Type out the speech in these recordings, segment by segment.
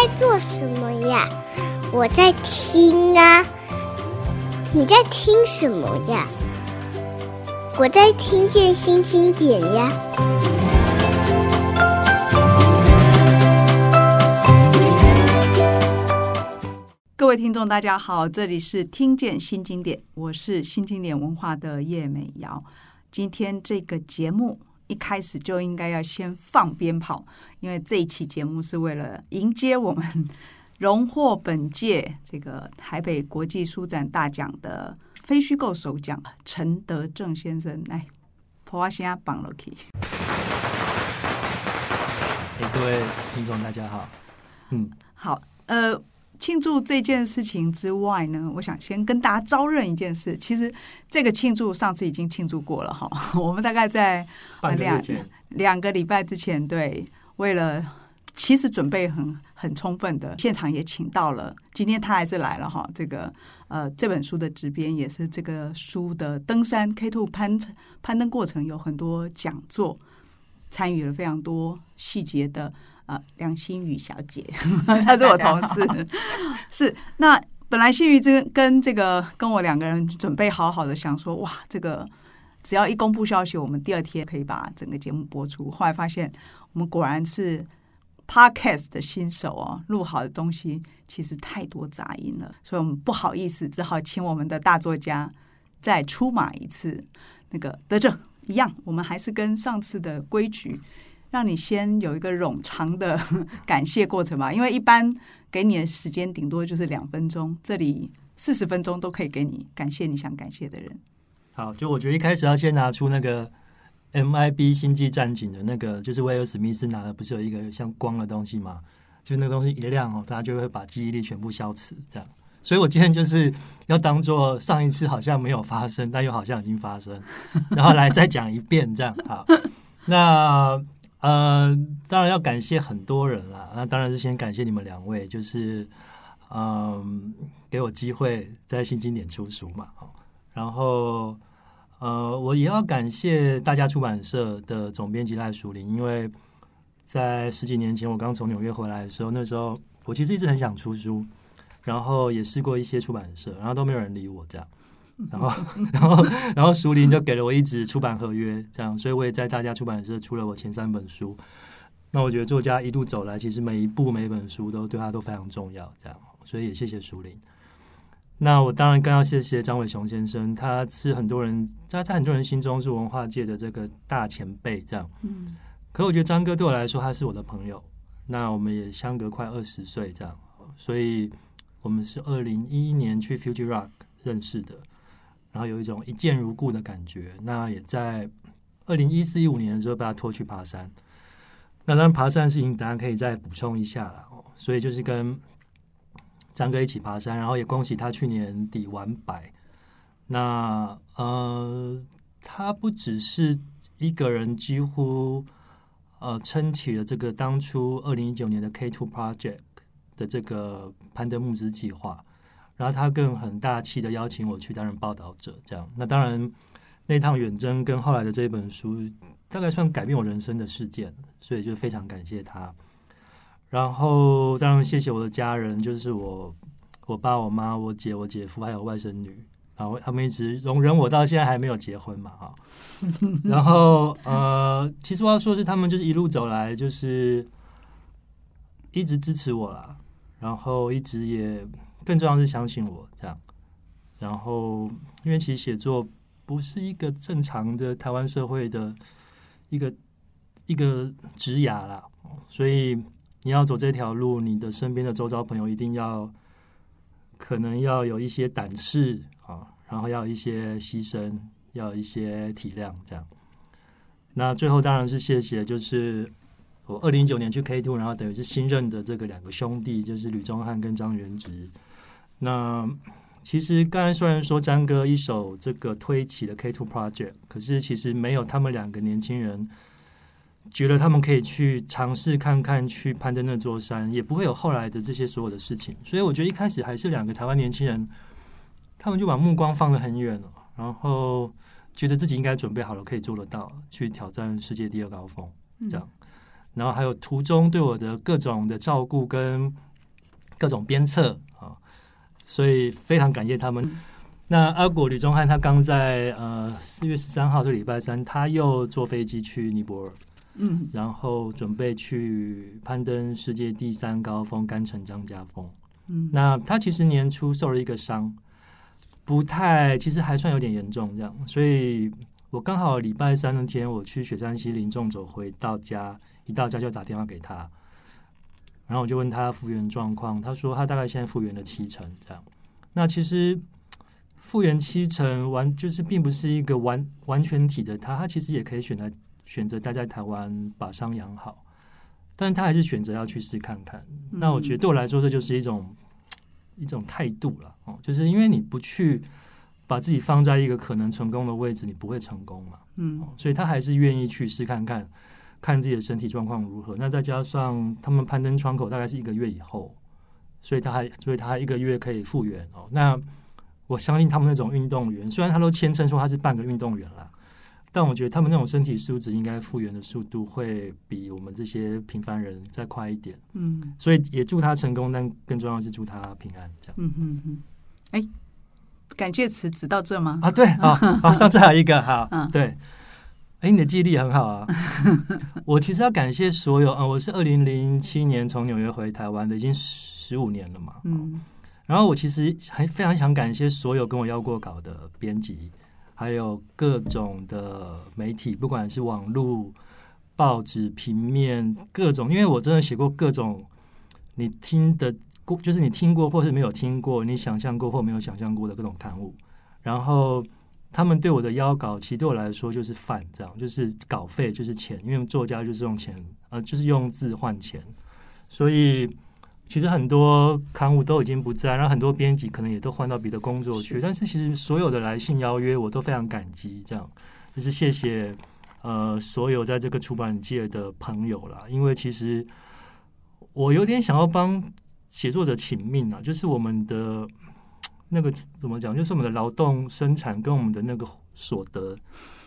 在做什么呀？我在听啊。你在听什么呀？我在听见新经典呀。各位听众，大家好，这里是听见新经典，我是新经典文化的叶美瑶。今天这个节目。一开始就应该要先放鞭炮，因为这一期节目是为了迎接我们荣获本届这个台北国际书展大奖的非虚构首奖陈德正先生来，普瓦西亚绑了 key。各位听众大家好，嗯，好，呃。庆祝这件事情之外呢，我想先跟大家招认一件事。其实这个庆祝上次已经庆祝过了哈，我们大概在两两个礼拜之前，对，为了其实准备很很充分的，现场也请到了，今天他还是来了哈。这个呃，这本书的执编也是这个书的登山 K Two 攀攀登过程有很多讲座，参与了非常多细节的。啊，梁心宇小姐，她是我同事。是那本来心宇这跟这个跟我两个人准备好好的，想说哇，这个只要一公布消息，我们第二天可以把整个节目播出。后来发现，我们果然是 Podcast 的新手哦，录好的东西其实太多杂音了，所以我们不好意思，只好请我们的大作家再出马一次。那个德正一样，我们还是跟上次的规矩。让你先有一个冗长的 感谢过程吧，因为一般给你的时间顶多就是两分钟，这里四十分钟都可以给你感谢你想感谢的人。好，就我觉得一开始要先拿出那个 MIB 星际战警的那个，就是威尔史密斯拿的，不是有一个像光的东西吗？就那个东西一亮哦，大家就会把记忆力全部消磁，这样。所以我今天就是要当做上一次好像没有发生，但又好像已经发生，然后来再讲一遍这样。好，那。呃，当然要感谢很多人啦。那当然是先感谢你们两位，就是嗯、给我机会在新经典出书嘛。然后呃，我也要感谢大家出版社的总编辑赖淑玲，因为在十几年前我刚从纽约回来的时候，那时候我其实一直很想出书，然后也试过一些出版社，然后都没有人理我这样。然后，然后，然后，淑玲就给了我一纸出版合约，这样，所以我也在大家出版社出了我前三本书。那我觉得作家一路走来，其实每一部每一本书都对他都非常重要，这样，所以也谢谢淑玲。那我当然更要谢谢张伟雄先生，他是很多人在在很多人心中是文化界的这个大前辈，这样。嗯。可我觉得张哥对我来说，他是我的朋友。那我们也相隔快二十岁，这样，所以我们是二零一一年去 Fuji Rock 认识的。然后有一种一见如故的感觉。那也在二零一四一五年的时候被他拖去爬山。那当然爬山的事情，大家可以再补充一下了。所以就是跟张哥一起爬山，然后也恭喜他去年底完百。那呃，他不只是一个人，几乎呃撑起了这个当初二零一九年的 K Two Project 的这个攀登募资计划。然后他更很大气的邀请我去担任报道者，这样。那当然，那趟远征跟后来的这本书，大概算改变我人生的事件，所以就非常感谢他。然后当然谢谢我的家人，就是我我爸、我妈、我姐、我姐夫还有外甥女，然后他们一直容忍我到现在还没有结婚嘛，哈。然后呃，其实我要说是，他们就是一路走来，就是一直支持我啦，然后一直也。更重要是相信我这样，然后因为其实写作不是一个正常的台湾社会的一个一个职涯啦，所以你要走这条路，你的身边的周遭朋友一定要可能要有一些胆识啊，然后要有一些牺牲，要有一些体谅这样。那最后当然是谢谢，就是我二零一九年去 K Two，然后等于是新任的这个两个兄弟，就是吕宗翰跟张元直。那其实刚才虽然说詹哥一手这个推起了 K Two Project，可是其实没有他们两个年轻人，觉得他们可以去尝试看看去攀登那座山，也不会有后来的这些所有的事情。所以我觉得一开始还是两个台湾年轻人，他们就把目光放得很远了，然后觉得自己应该准备好了，可以做得到去挑战世界第二高峰，这样。然后还有途中对我的各种的照顾跟各种鞭策啊，所以非常感谢他们。嗯、那阿果吕忠汉他刚在呃四月十三号这个礼拜三，他又坐飞机去尼泊尔，嗯，然后准备去攀登世界第三高峰甘城张家峰。嗯，那他其实年初受了一个伤，不太，其实还算有点严重，这样，所以我刚好礼拜三那天我去雪山西林纵走，回到家，一到家就打电话给他。然后我就问他复原状况，他说他大概现在复原了七成这样。那其实复原七成完就是并不是一个完完全体的他，他其实也可以选择选择待在台湾把伤养好，但他还是选择要去试看看。那我觉得对我来说这就是一种一种态度了哦，就是因为你不去把自己放在一个可能成功的位置，你不会成功嘛。嗯，所以他还是愿意去试看看。看自己的身体状况如何，那再加上他们攀登窗口大概是一个月以后，所以他还所以他还一个月可以复原哦。那我相信他们那种运动员，虽然他都谦称说他是半个运动员啦，但我觉得他们那种身体素质应该复原的速度会比我们这些平凡人再快一点。嗯，所以也祝他成功，但更重要的是祝他平安。这样，嗯嗯嗯。哎，感谢词只到这吗？啊，对，好，好，上次还有一个，好，嗯，对。哎，你的记忆力很好啊！我其实要感谢所有，嗯，我是二零零七年从纽约回台湾的，已经十五年了嘛。嗯，然后我其实还非常想感谢所有跟我要过稿的编辑，还有各种的媒体，不管是网络、报纸、平面，各种，因为我真的写过各种你听的过，就是你听过或是没有听过，你想象过或没有想象过的各种刊物，然后。他们对我的邀稿，其实对我来说就是饭，这样就是稿费就是钱，因为作家就是用钱，呃，就是用字换钱。所以其实很多刊物都已经不在，然后很多编辑可能也都换到别的工作去。是但是其实所有的来信邀约，我都非常感激，这样就是谢谢呃所有在这个出版界的朋友啦，因为其实我有点想要帮写作者请命啊，就是我们的。那个怎么讲？就是我们的劳动生产跟我们的那个所得，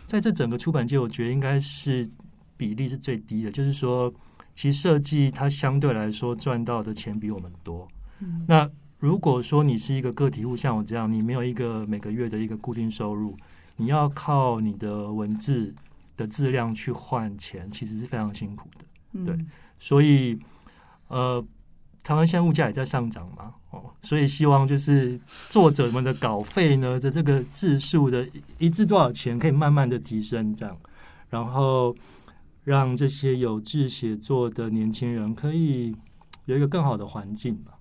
在这整个出版界，我觉得应该是比例是最低的。就是说，其实设计它相对来说赚到的钱比我们多。嗯。那如果说你是一个个体户，像我这样，你没有一个每个月的一个固定收入，你要靠你的文字的质量去换钱，其实是非常辛苦的。嗯。对，所以呃。台湾现在物价也在上涨嘛，哦，所以希望就是作者们的稿费呢的这个字数的一字多少钱可以慢慢的提升，这样，然后让这些有志写作的年轻人可以有一个更好的环境吧。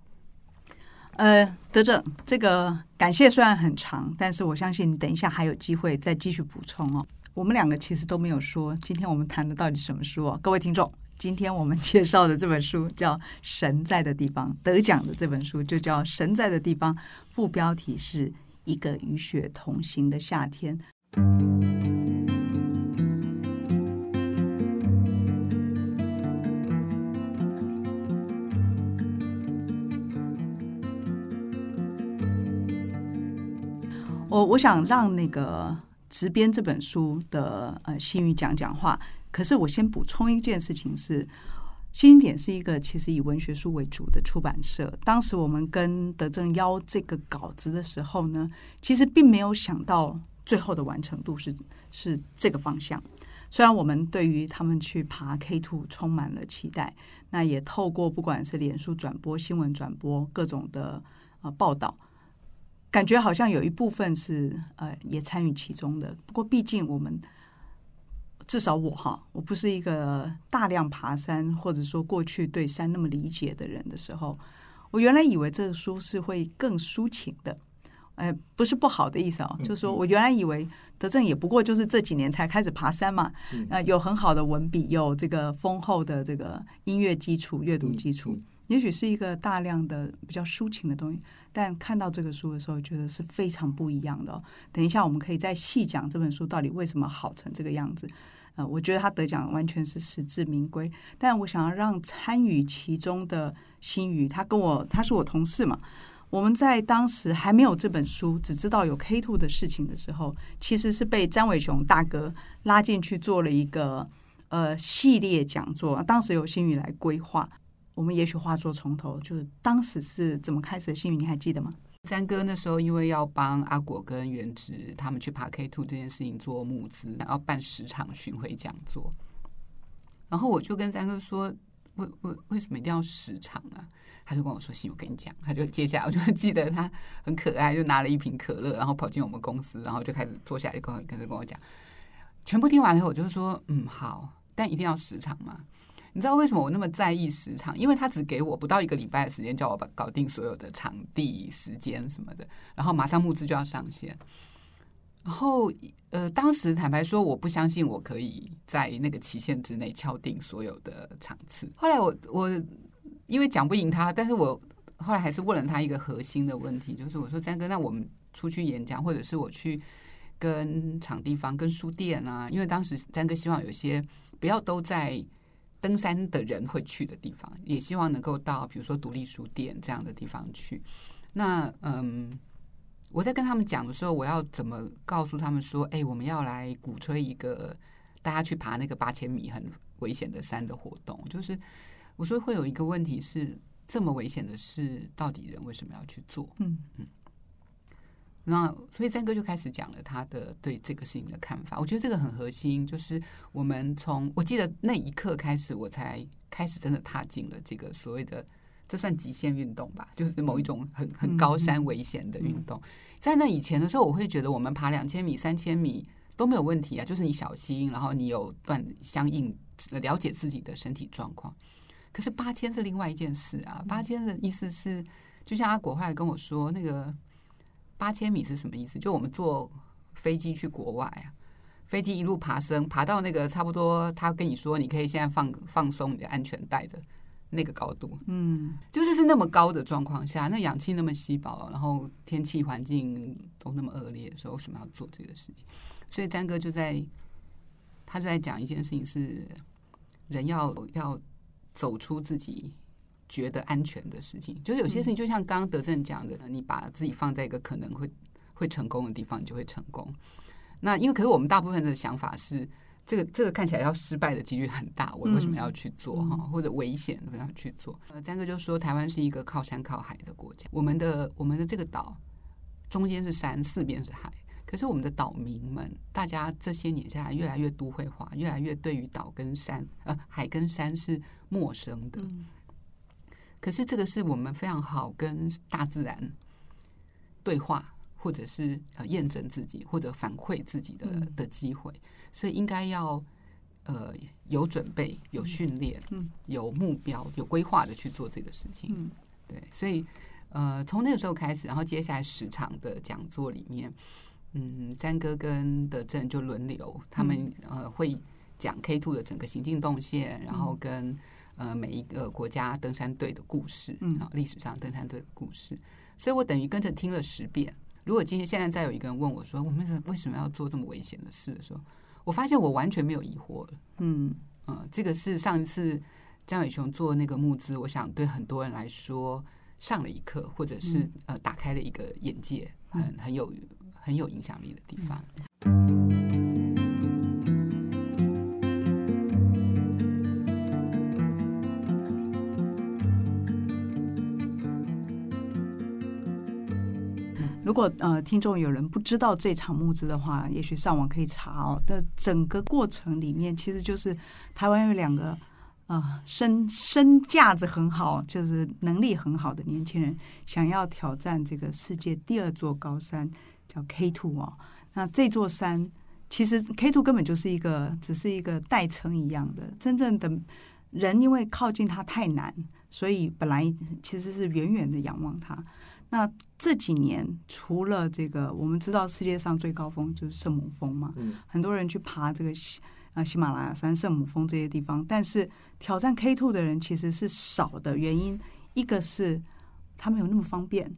呃，德正，这个感谢虽然很长，但是我相信你等一下还有机会再继续补充哦。我们两个其实都没有说，今天我们谈的到底什么书哦，各位听众。今天我们介绍的这本书叫《神在的地方》，得奖的这本书就叫《神在的地方》，副标题是一个与雪同行的夏天。我我想让那个执编这本书的呃心语讲讲话。可是我先补充一件事情是，新经典是一个其实以文学书为主的出版社。当时我们跟德正邀这个稿子的时候呢，其实并没有想到最后的完成度是是这个方向。虽然我们对于他们去爬 K two 充满了期待，那也透过不管是脸书转播、新闻转播各种的呃报道，感觉好像有一部分是呃也参与其中的。不过毕竟我们。至少我哈，我不是一个大量爬山或者说过去对山那么理解的人的时候，我原来以为这个书是会更抒情的，哎，不是不好的意思哦，就是说我原来以为德正也不过就是这几年才开始爬山嘛，呃，有很好的文笔，有这个丰厚的这个音乐基础、阅读基础，也许是一个大量的比较抒情的东西，但看到这个书的时候，觉得是非常不一样的哦。等一下我们可以再细讲这本书到底为什么好成这个样子。呃，我觉得他得奖完全是实至名归，但我想要让参与其中的新宇，他跟我他是我同事嘛，我们在当时还没有这本书，只知道有 K two 的事情的时候，其实是被詹伟雄大哥拉进去做了一个呃系列讲座，当时由新宇来规划。我们也许话说从头，就是当时是怎么开始的？幸运，你还记得吗？詹哥那时候因为要帮阿果跟元植他们去爬 K Two 这件事情做募资，然后办十场巡回讲座，然后我就跟詹哥说：“为为为什么一定要十场啊？”他就跟我说：“行，我跟你讲。”他就接下来我就记得他很可爱，就拿了一瓶可乐，然后跑进我们公司，然后就开始坐下来，就跟开始跟我讲。全部听完了以后，我就说：“嗯，好，但一定要十场嘛。”你知道为什么我那么在意时长？因为他只给我不到一个礼拜的时间，叫我把搞定所有的场地、时间什么的，然后马上募资就要上线。然后，呃，当时坦白说，我不相信我可以在那个期限之内敲定所有的场次。后来我我因为讲不赢他，但是我后来还是问了他一个核心的问题，就是我说詹哥，那我们出去演讲，或者是我去跟场地方、跟书店啊，因为当时詹哥希望有些不要都在。登山的人会去的地方，也希望能够到，比如说独立书店这样的地方去。那嗯，我在跟他们讲的时候，我要怎么告诉他们说，哎，我们要来鼓吹一个大家去爬那个八千米很危险的山的活动？就是我说会有一个问题是，这么危险的事，到底人为什么要去做？嗯嗯。那所以詹哥就开始讲了他的对这个事情的看法。我觉得这个很核心，就是我们从我记得那一刻开始，我才开始真的踏进了这个所谓的这算极限运动吧，就是某一种很很高山危险的运动。在那以前的时候，我会觉得我们爬两千米、三千米都没有问题啊，就是你小心，然后你有段相应了解自己的身体状况。可是八千是另外一件事啊，八千的意思是，就像阿果后来跟我说那个。八千米是什么意思？就我们坐飞机去国外啊，飞机一路爬升，爬到那个差不多，他跟你说你可以现在放放松你的安全带的那个高度，嗯，就是是那么高的状况下，那氧气那么稀薄，然后天气环境都那么恶劣的时候，为什么要做这个事情？所以詹哥就在他就在讲一件事情是人要要走出自己。觉得安全的事情，就是有些事情，就像刚刚德正讲的，你把自己放在一个可能会会成功的地方，你就会成功。那因为，可是我们大部分的想法是，这个这个看起来要失败的几率很大，我为什么要去做哈？或者危险，为什么要去做？呃，詹哥就说，台湾是一个靠山靠海的国家，我们的我们的这个岛中间是山，四边是海。可是我们的岛民们，大家这些年下来越来越都会化，越来越对于岛跟山，呃，海跟山是陌生的。可是这个是我们非常好跟大自然对话，或者是呃验证自己或者反馈自己的的机会，所以应该要呃有准备、有训练、有目标、有规划的去做这个事情。对，所以呃从那个时候开始，然后接下来十场的讲座里面，嗯，詹哥跟德正就轮流，他们呃会讲 K Two 的整个行进动线，然后跟。呃，每一个国家登山队的故事，嗯，历史上登山队的故事，所以我等于跟着听了十遍。如果今天现在再有一个人问我说，我们为什么要做这么危险的事的时候，我发现我完全没有疑惑了。嗯嗯、呃，这个是上一次江伟雄做那个募资，我想对很多人来说上了一课，或者是呃打开了一个眼界，很很有很有影响力的地方。如果呃听众有人不知道这场募资的话，也许上网可以查哦。的整个过程里面，其实就是台湾有两个啊、身身价值很好，就是能力很好的年轻人，想要挑战这个世界第二座高山，叫 K Two 哦。那这座山其实 K Two 根本就是一个只是一个代称一样的，真正的人因为靠近它太难，所以本来其实是远远的仰望它。那这几年，除了这个，我们知道世界上最高峰就是圣母峰嘛，嗯、很多人去爬这个喜啊喜马拉雅山、圣母峰这些地方，但是挑战 K Two 的人其实是少的。原因一个是它没有那么方便，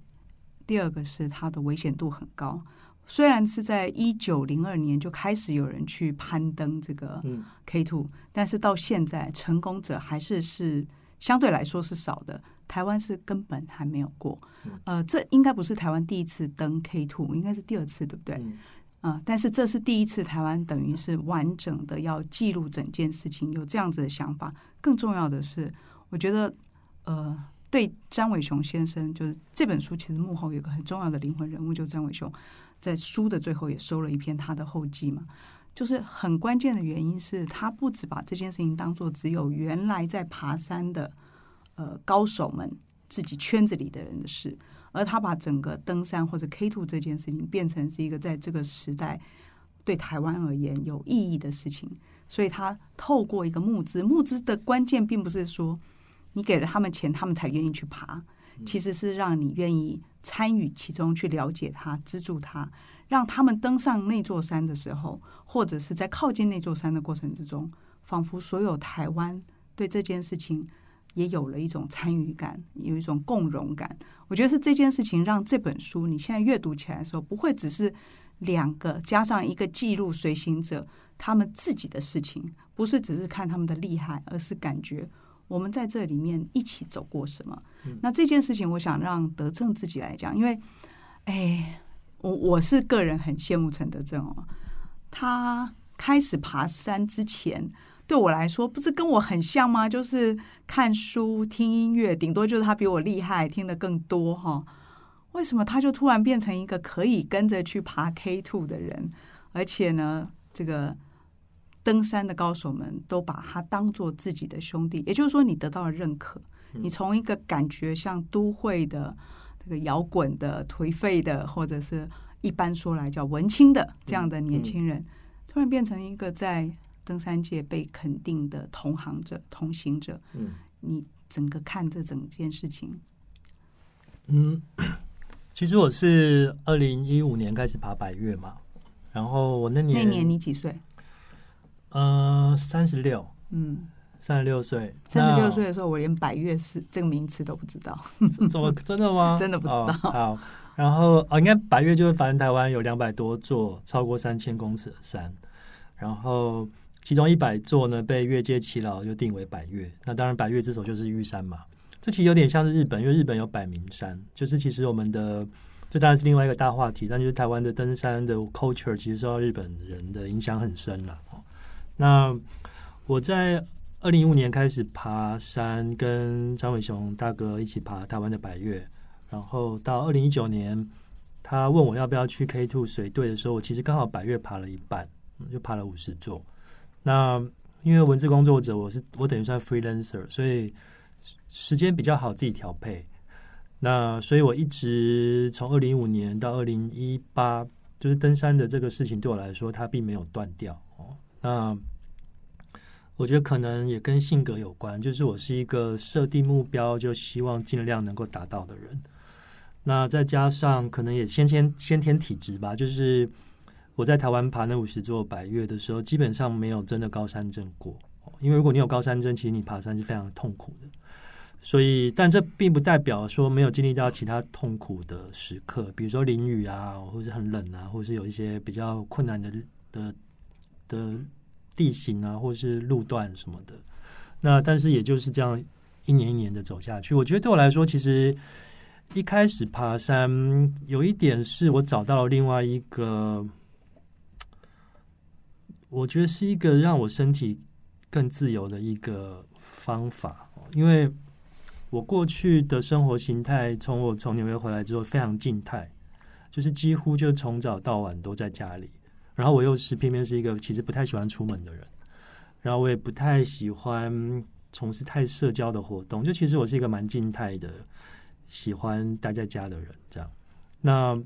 第二个是它的危险度很高。虽然是在一九零二年就开始有人去攀登这个 K Two，、嗯、但是到现在成功者还是是相对来说是少的。台湾是根本还没有过，呃，这应该不是台湾第一次登 K Two，应该是第二次，对不对？啊、呃，但是这是第一次台湾等于是完整的要记录整件事情，有这样子的想法。更重要的是，我觉得呃，对张伟雄先生，就是这本书其实幕后有一个很重要的灵魂人物，就是詹伟雄，在书的最后也收了一篇他的后记嘛。就是很关键的原因是他不只把这件事情当做只有原来在爬山的呃高手们自己圈子里的人的事，而他把整个登山或者 K two 这件事情变成是一个在这个时代对台湾而言有意义的事情。所以他透过一个募资，募资的关键并不是说你给了他们钱，他们才愿意去爬，其实是让你愿意参与其中，去了解他，资助他。让他们登上那座山的时候，或者是在靠近那座山的过程之中，仿佛所有台湾对这件事情也有了一种参与感，有一种共融感。我觉得是这件事情让这本书你现在阅读起来的时候，不会只是两个加上一个记录随行者他们自己的事情，不是只是看他们的厉害，而是感觉我们在这里面一起走过什么。那这件事情，我想让德正自己来讲，因为，哎。我我是个人很羡慕陈德正哦，他开始爬山之前，对我来说不是跟我很像吗？就是看书、听音乐，顶多就是他比我厉害，听得更多哈。为什么他就突然变成一个可以跟着去爬 K two 的人？而且呢，这个登山的高手们都把他当做自己的兄弟，也就是说，你得到了认可，你从一个感觉像都会的。这个摇滚的、颓废的，或者是一般说来叫文青的这样的年轻人，突然变成一个在登山界被肯定的同行者、同行者。嗯，你整个看这整件事情，嗯，其实我是二零一五年开始爬百岳嘛，然后我那年那年你几岁？呃，三十六。嗯。三十六岁，三十六岁的时候，我连百岳是这个名词都不知道。怎么真的吗？真的不知道。Oh, 好，然后哦，应该百岳就是反正台湾有两百多座超过三千公尺的山，然后其中一百座呢被越界耆老就定为百岳。那当然，百岳之首就是玉山嘛。这其实有点像是日本，因为日本有百名山，就是其实我们的这当然是另外一个大话题，但就是台湾的登山的 culture 其实受到日本人的影响很深了。那我在。二零一五年开始爬山，跟张伟雄大哥一起爬台湾的百越，然后到二零一九年，他问我要不要去 K Two 随队的时候，我其实刚好百岳爬了一半，就爬了五十座。那因为文字工作者，我是我等于算 freelancer，所以时间比较好自己调配。那所以我一直从二零一五年到二零一八，就是登山的这个事情对我来说，它并没有断掉哦。那我觉得可能也跟性格有关，就是我是一个设定目标就希望尽量能够达到的人。那再加上可能也先天先天体质吧，就是我在台湾爬那五十座百岳的时候，基本上没有真的高山症过。因为如果你有高山症，其实你爬山是非常痛苦的。所以，但这并不代表说没有经历到其他痛苦的时刻，比如说淋雨啊，或者很冷啊，或是有一些比较困难的的的。地形啊，或是路段什么的，那但是也就是这样一年一年的走下去。我觉得对我来说，其实一开始爬山有一点是我找到了另外一个，我觉得是一个让我身体更自由的一个方法。因为我过去的生活形态，从我从纽约回来之后非常静态，就是几乎就从早到晚都在家里。然后我又是偏偏是一个其实不太喜欢出门的人，然后我也不太喜欢从事太社交的活动，就其实我是一个蛮静态的，喜欢待在家的人。这样，那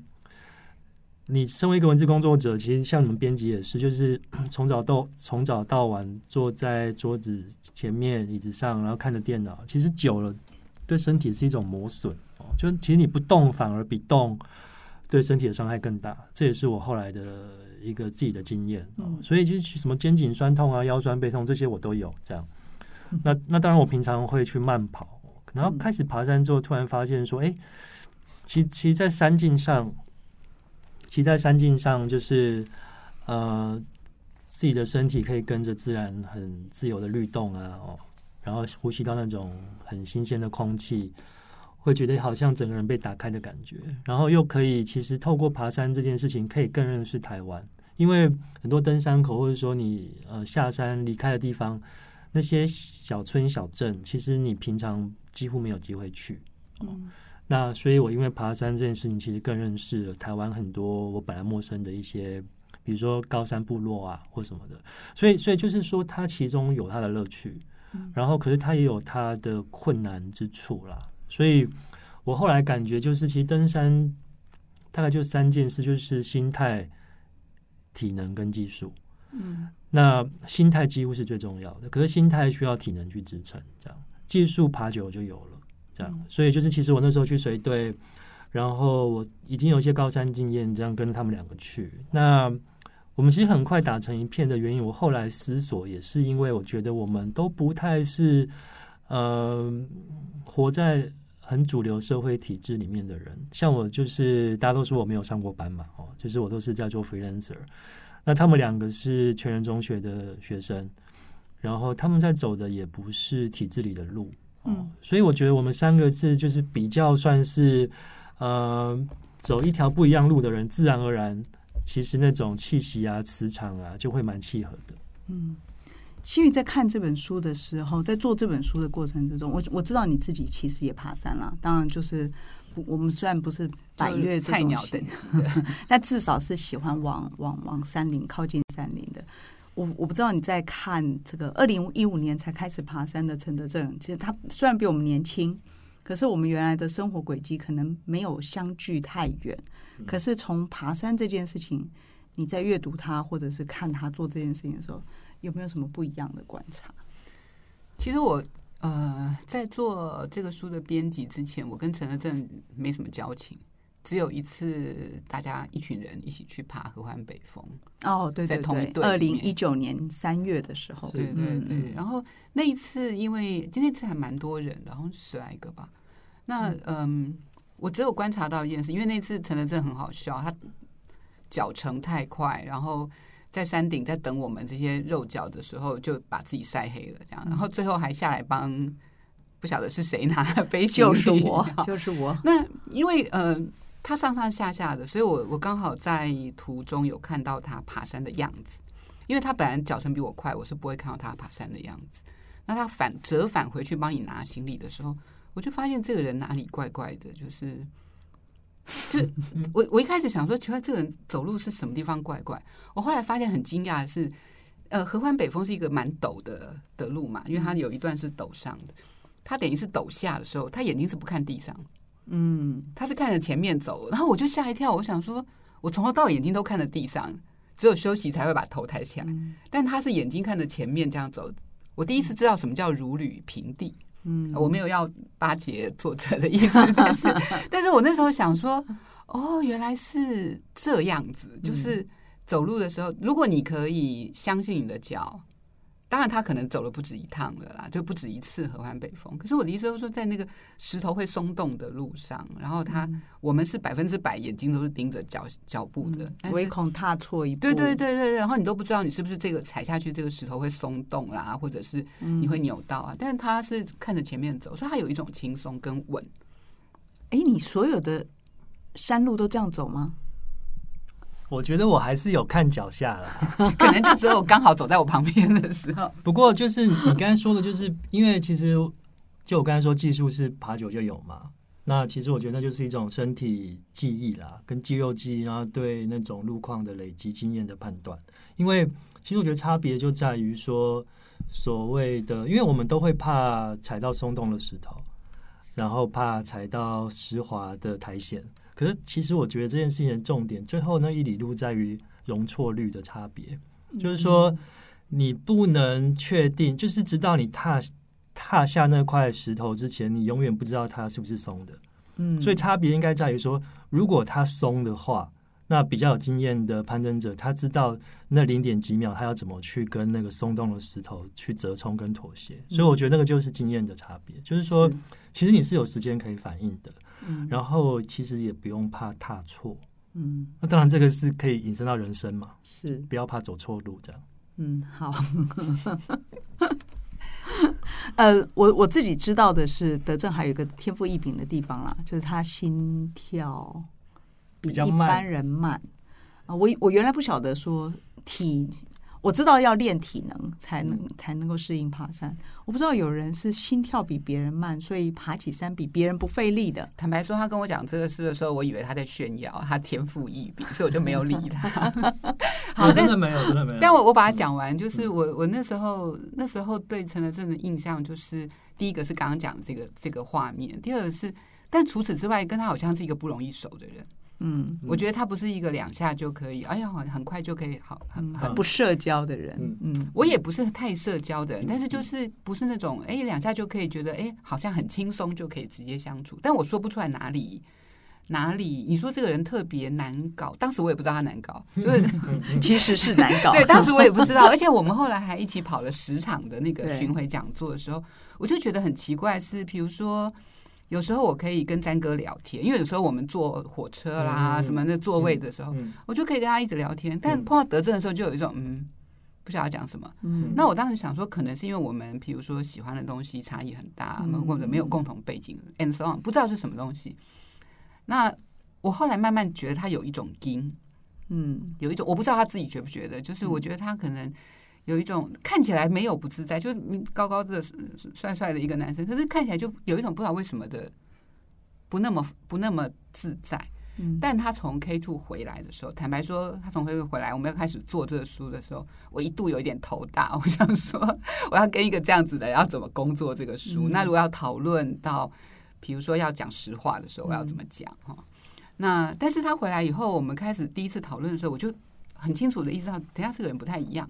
你身为一个文字工作者，其实像你们编辑也是，就是 从早到从早到晚坐在桌子前面椅子上，然后看着电脑，其实久了对身体是一种磨损哦。就其实你不动反而比动对身体的伤害更大，这也是我后来的。一个自己的经验，所以就是什么肩颈酸痛啊、腰酸背痛这些我都有。这样，那那当然我平常会去慢跑，然后开始爬山之后，突然发现说，哎，其其实，在山径上，骑在山径上，就是呃，自己的身体可以跟着自然很自由的律动啊，哦，然后呼吸到那种很新鲜的空气。会觉得好像整个人被打开的感觉，然后又可以其实透过爬山这件事情，可以更认识台湾。因为很多登山口，或者说你呃下山离开的地方，那些小村小镇，其实你平常几乎没有机会去。嗯，那所以我因为爬山这件事情，其实更认识了台湾很多我本来陌生的一些，比如说高山部落啊或什么的。所以，所以就是说，它其中有它的乐趣，然后可是它也有它的困难之处啦。所以我后来感觉就是，其实登山大概就三件事，就是心态、体能跟技术。嗯，那心态几乎是最重要的，可是心态需要体能去支撑，这样技术爬久就有了，这样。所以就是，其实我那时候去随队，然后我已经有一些高山经验，这样跟他们两个去。那我们其实很快打成一片的原因，我后来思索也是因为我觉得我们都不太是，呃，活在很主流社会体制里面的人。像我就是大家都说我没有上过班嘛，哦，就是我都是在做 freelancer。那他们两个是全人中学的学生，然后他们在走的也不是体制里的路，嗯，所以我觉得我们三个字就是比较算是呃走一条不一样路的人，自然而然，其实那种气息啊、磁场啊就会蛮契合的。嗯，希瑜在看这本书的时候，在做这本书的过程之中，我我知道你自己其实也爬山了，当然就是。我们虽然不是百越菜鸟等级的，但至少是喜欢往往往山林靠近山林的。我我不知道你在看这个二零一五年才开始爬山的陈德正，其实他虽然比我们年轻，可是我们原来的生活轨迹可能没有相距太远。可是从爬山这件事情，你在阅读他或者是看他做这件事情的时候，有没有什么不一样的观察？其实我。呃，在做这个书的编辑之前，我跟陈德正没什么交情，只有一次，大家一群人一起去爬合欢北峰。哦，对对对，在同一队。二零一九年三月的时候，对对对。嗯、然后那一次，因为那次还蛮多人的，好像十来个吧。那嗯、呃，我只有观察到一件事，因为那次陈德正很好笑，他脚程太快，然后。在山顶在等我们这些肉脚的时候，就把自己晒黑了，这样，然后最后还下来帮，不晓得是谁拿了背行李，就是我，就是我。那因为呃，他上上下下的，所以我我刚好在途中有看到他爬山的样子，因为他本来脚程比我快，我是不会看到他爬山的样子。那他反折返回去帮你拿行李的时候，我就发现这个人哪里怪怪的，就是。就 我我一开始想说，奇怪，这个人走路是什么地方怪怪？我后来发现很惊讶的是，呃，合欢北峰是一个蛮陡的的路嘛，因为它有一段是陡上的，他等于是陡下的时候，他眼睛是不看地上，嗯，他是看着前面走，然后我就吓一跳，我想说，我从头到尾眼睛都看着地上，只有休息才会把头抬起来，但他是眼睛看着前面这样走，我第一次知道什么叫如履平地。嗯，我没有要巴结作者的意思，但是，但是我那时候想说，哦，原来是这样子，就是走路的时候，如果你可以相信你的脚。当然，他可能走了不止一趟了啦，就不止一次合欢北峰。可是我的意思就是说，在那个石头会松动的路上，然后他、嗯、我们是百分之百眼睛都是盯着脚脚步的，唯恐踏错一步。对对对对，然后你都不知道你是不是这个踩下去，这个石头会松动啦，或者是你会扭到啊。嗯、但是他是看着前面走，所以他有一种轻松跟稳。哎，你所有的山路都这样走吗？我觉得我还是有看脚下了，可能就只有刚好走在我旁边的时候。不过就是你刚才说的，就是因为其实就我刚才说技术是爬久就有嘛。那其实我觉得那就是一种身体记忆啦，跟肌肉记忆，然后对那种路况的累积经验的判断。因为其实我觉得差别就在于说，所谓的，因为我们都会怕踩到松动的石头，然后怕踩到湿滑的苔藓。可是，其实我觉得这件事情的重点，最后那一里路在于容错率的差别。就是说，你不能确定，就是直到你踏踏下那块石头之前，你永远不知道它是不是松的。嗯，所以差别应该在于说，如果它松的话，那比较有经验的攀登者，他知道那零点几秒，他要怎么去跟那个松动的石头去折冲跟妥协。所以，我觉得那个就是经验的差别。就是说，其实你是有时间可以反应的。然后其实也不用怕踏错，嗯，那当然这个是可以引申到人生嘛，是不要怕走错路这样。嗯，好。呃，我我自己知道的是，德正还有一个天赋异禀的地方啦，就是他心跳比一般人慢啊。我我原来不晓得说体，我知道要练体能才能才能够适应爬山。我不知道有人是心跳比别人慢，所以爬起山比别人不费力的。坦白说，他跟我讲这个事的时候，我以为他在炫耀他天赋异禀，所以我就没有理他。好，真的没有，真的没有。但我我把它讲完，就是我我那时候那时候对陈德正的印象，就是第一个是刚刚讲这个这个画面，第二个是，但除此之外，跟他好像是一个不容易熟的人。嗯，我觉得他不是一个两下就可以，哎呀，很快就可以好，很很不社交的人。嗯，我也不是太社交的人，但是就是不是那种哎两下就可以觉得哎好像很轻松就可以直接相处，但我说不出来哪里哪里。你说这个人特别难搞，当时我也不知道他难搞，就是其实是难搞。对，当时我也不知道，而且我们后来还一起跑了十场的那个巡回讲座的时候，我就觉得很奇怪，是比如说。有时候我可以跟詹哥聊天，因为有时候我们坐火车啦，什么的座位的时候，我就可以跟他一直聊天。但碰到德正的时候，就有一种嗯，不晓得讲什么。嗯，那我当时想说，可能是因为我们，比如说喜欢的东西差异很大，或者没有共同背景，and so on，不知道是什么东西。那我后来慢慢觉得他有一种惊，嗯，有一种我不知道他自己觉不觉得，就是我觉得他可能。有一种看起来没有不自在，就是高高的、帅帅的一个男生，可是看起来就有一种不知道为什么的不那么不那么自在。嗯，但他从 K Two 回来的时候，坦白说，他从 K Two 回来，我们要开始做这个书的时候，我一度有一点头大。我想说，我要跟一个这样子的，要怎么工作这个书？嗯，那如果要讨论到，比如说要讲实话的时候，我要怎么讲？哈，那但是他回来以后，我们开始第一次讨论的时候，我就很清楚的意识到，等下这个人不太一样。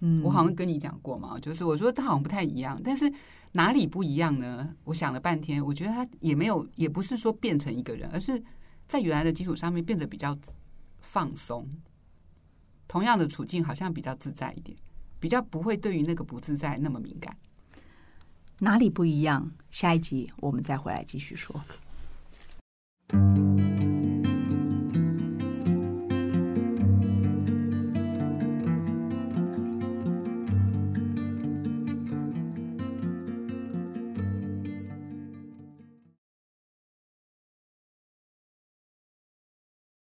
嗯，我好像跟你讲过嘛，就是我说他好像不太一样，但是哪里不一样呢？我想了半天，我觉得他也没有，也不是说变成一个人，而是在原来的基础上面变得比较放松。同样的处境，好像比较自在一点，比较不会对于那个不自在那么敏感。哪里不一样？下一集我们再回来继续说。